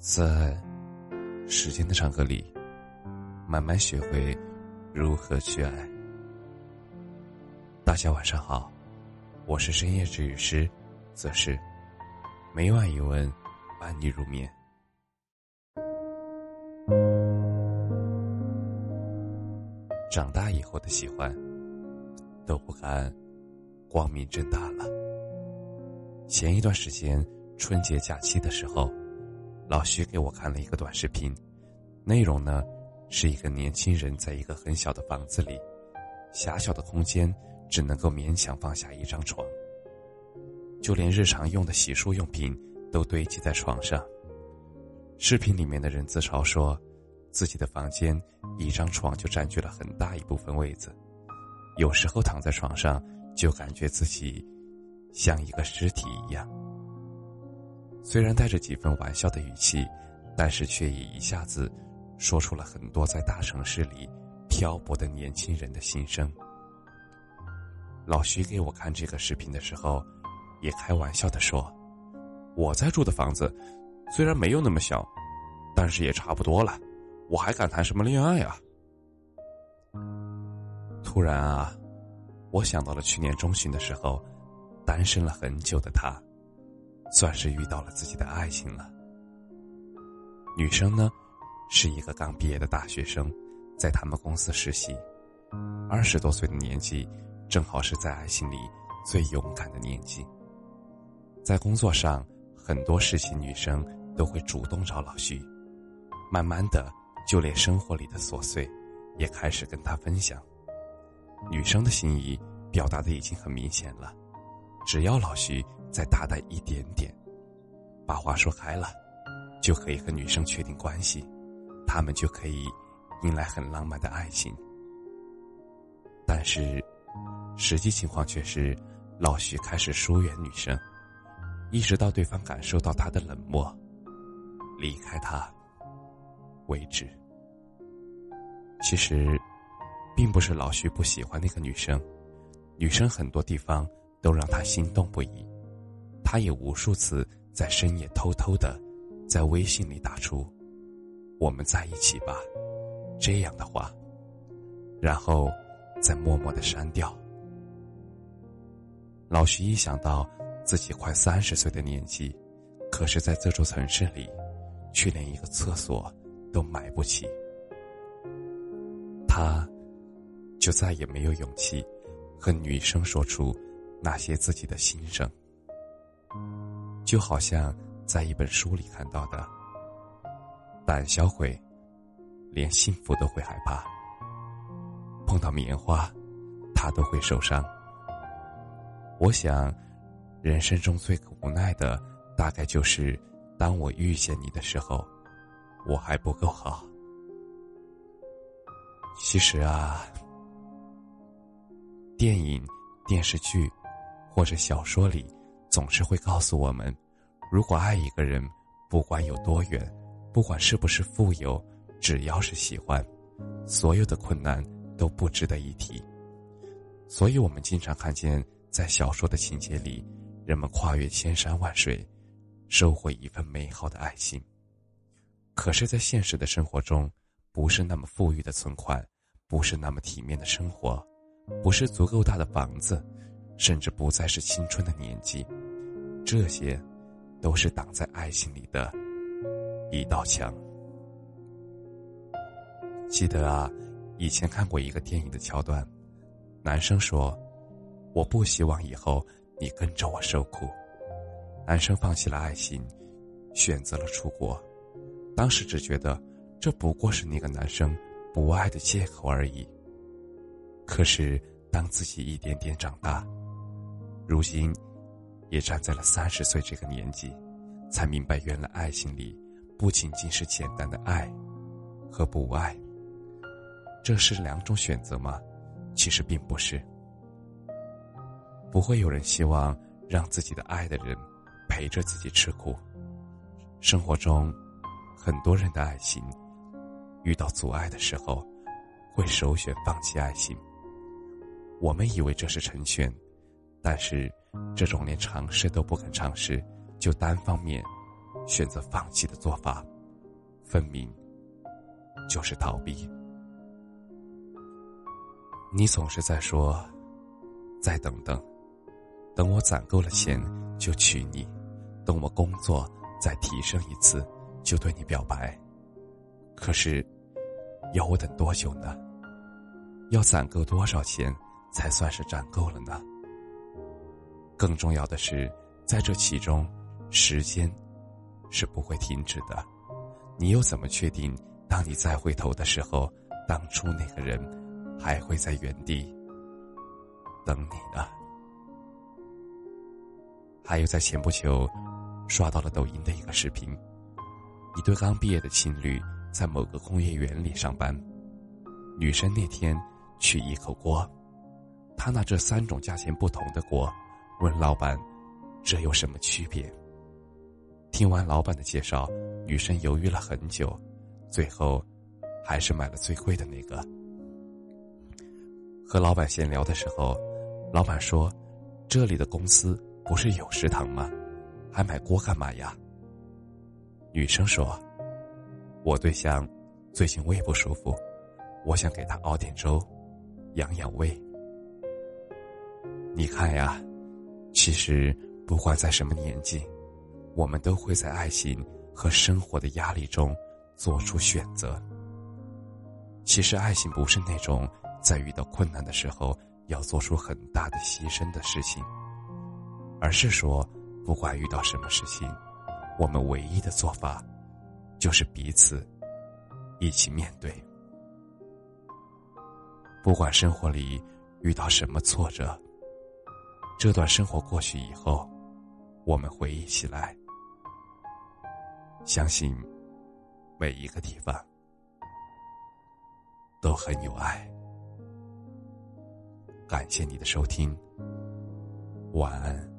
在时间的长河里，慢慢学会如何去爱。大家晚上好，我是深夜治愈师，则是每晚一问，伴你入眠。长大以后的喜欢，都不敢光明正大了。前一段时间春节假期的时候。老徐给我看了一个短视频，内容呢是一个年轻人在一个很小的房子里，狭小的空间只能够勉强放下一张床，就连日常用的洗漱用品都堆积在床上。视频里面的人自嘲说，自己的房间一张床就占据了很大一部分位子，有时候躺在床上就感觉自己像一个尸体一样。虽然带着几分玩笑的语气，但是却也一下子说出了很多在大城市里漂泊的年轻人的心声。老徐给我看这个视频的时候，也开玩笑的说：“我在住的房子虽然没有那么小，但是也差不多了，我还敢谈什么恋爱啊？”突然啊，我想到了去年中旬的时候，单身了很久的他。算是遇到了自己的爱情了。女生呢，是一个刚毕业的大学生，在他们公司实习，二十多岁的年纪，正好是在爱情里最勇敢的年纪。在工作上，很多事情女生都会主动找老徐，慢慢的，就连生活里的琐碎，也开始跟他分享。女生的心意表达的已经很明显了，只要老徐。再大胆一点点，把话说开了，就可以和女生确定关系，他们就可以迎来很浪漫的爱情。但是，实际情况却是，老徐开始疏远女生，一直到对方感受到他的冷漠，离开他为止。其实，并不是老徐不喜欢那个女生，女生很多地方都让他心动不已。他也无数次在深夜偷偷的，在微信里打出“我们在一起吧”这样的话，然后再默默的删掉。老徐一想到自己快三十岁的年纪，可是在这座城市里，却连一个厕所都买不起，他就再也没有勇气和女生说出那些自己的心声。就好像在一本书里看到的，胆小鬼连幸福都会害怕，碰到棉花他都会受伤。我想，人生中最无奈的，大概就是当我遇见你的时候，我还不够好。其实啊，电影、电视剧或者小说里。总是会告诉我们，如果爱一个人，不管有多远，不管是不是富有，只要是喜欢，所有的困难都不值得一提。所以，我们经常看见在小说的情节里，人们跨越千山万水，收获一份美好的爱情。可是，在现实的生活中，不是那么富裕的存款，不是那么体面的生活，不是足够大的房子。甚至不再是青春的年纪，这些，都是挡在爱情里的一道墙。记得啊，以前看过一个电影的桥段，男生说：“我不希望以后你跟着我受苦。”男生放弃了爱情，选择了出国。当时只觉得这不过是那个男生不爱的借口而已。可是当自己一点点长大，如今，也站在了三十岁这个年纪，才明白，原来爱情里不仅仅是简单的爱和不爱。这是两种选择吗？其实并不是。不会有人希望让自己的爱的人陪着自己吃苦。生活中，很多人的爱情遇到阻碍的时候，会首选放弃爱情。我们以为这是成全。但是，这种连尝试都不肯尝试，就单方面选择放弃的做法，分明就是逃避。你总是在说：“再等等，等我攒够了钱就娶你，等我工作再提升一次就对你表白。”可是，要我等多久呢？要攒够多少钱才算是攒够了呢？更重要的是，在这其中，时间是不会停止的。你又怎么确定，当你再回头的时候，当初那个人还会在原地等你呢？还有，在前不久刷到了抖音的一个视频，一对刚毕业的情侣在某个工业园里上班，女生那天。取一口锅，他拿这三种价钱不同的锅，问老板：“这有什么区别？”听完老板的介绍，女生犹豫了很久，最后还是买了最贵的那个。和老板闲聊的时候，老板说：“这里的公司不是有食堂吗？还买锅干嘛呀？”女生说：“我对象最近胃不舒服，我想给他熬点粥。”养养胃。你看呀，其实不管在什么年纪，我们都会在爱情和生活的压力中做出选择。其实，爱情不是那种在遇到困难的时候要做出很大的牺牲的事情，而是说，不管遇到什么事情，我们唯一的做法就是彼此一起面对。不管生活里遇到什么挫折，这段生活过去以后，我们回忆起来，相信每一个地方都很有爱。感谢你的收听，晚安。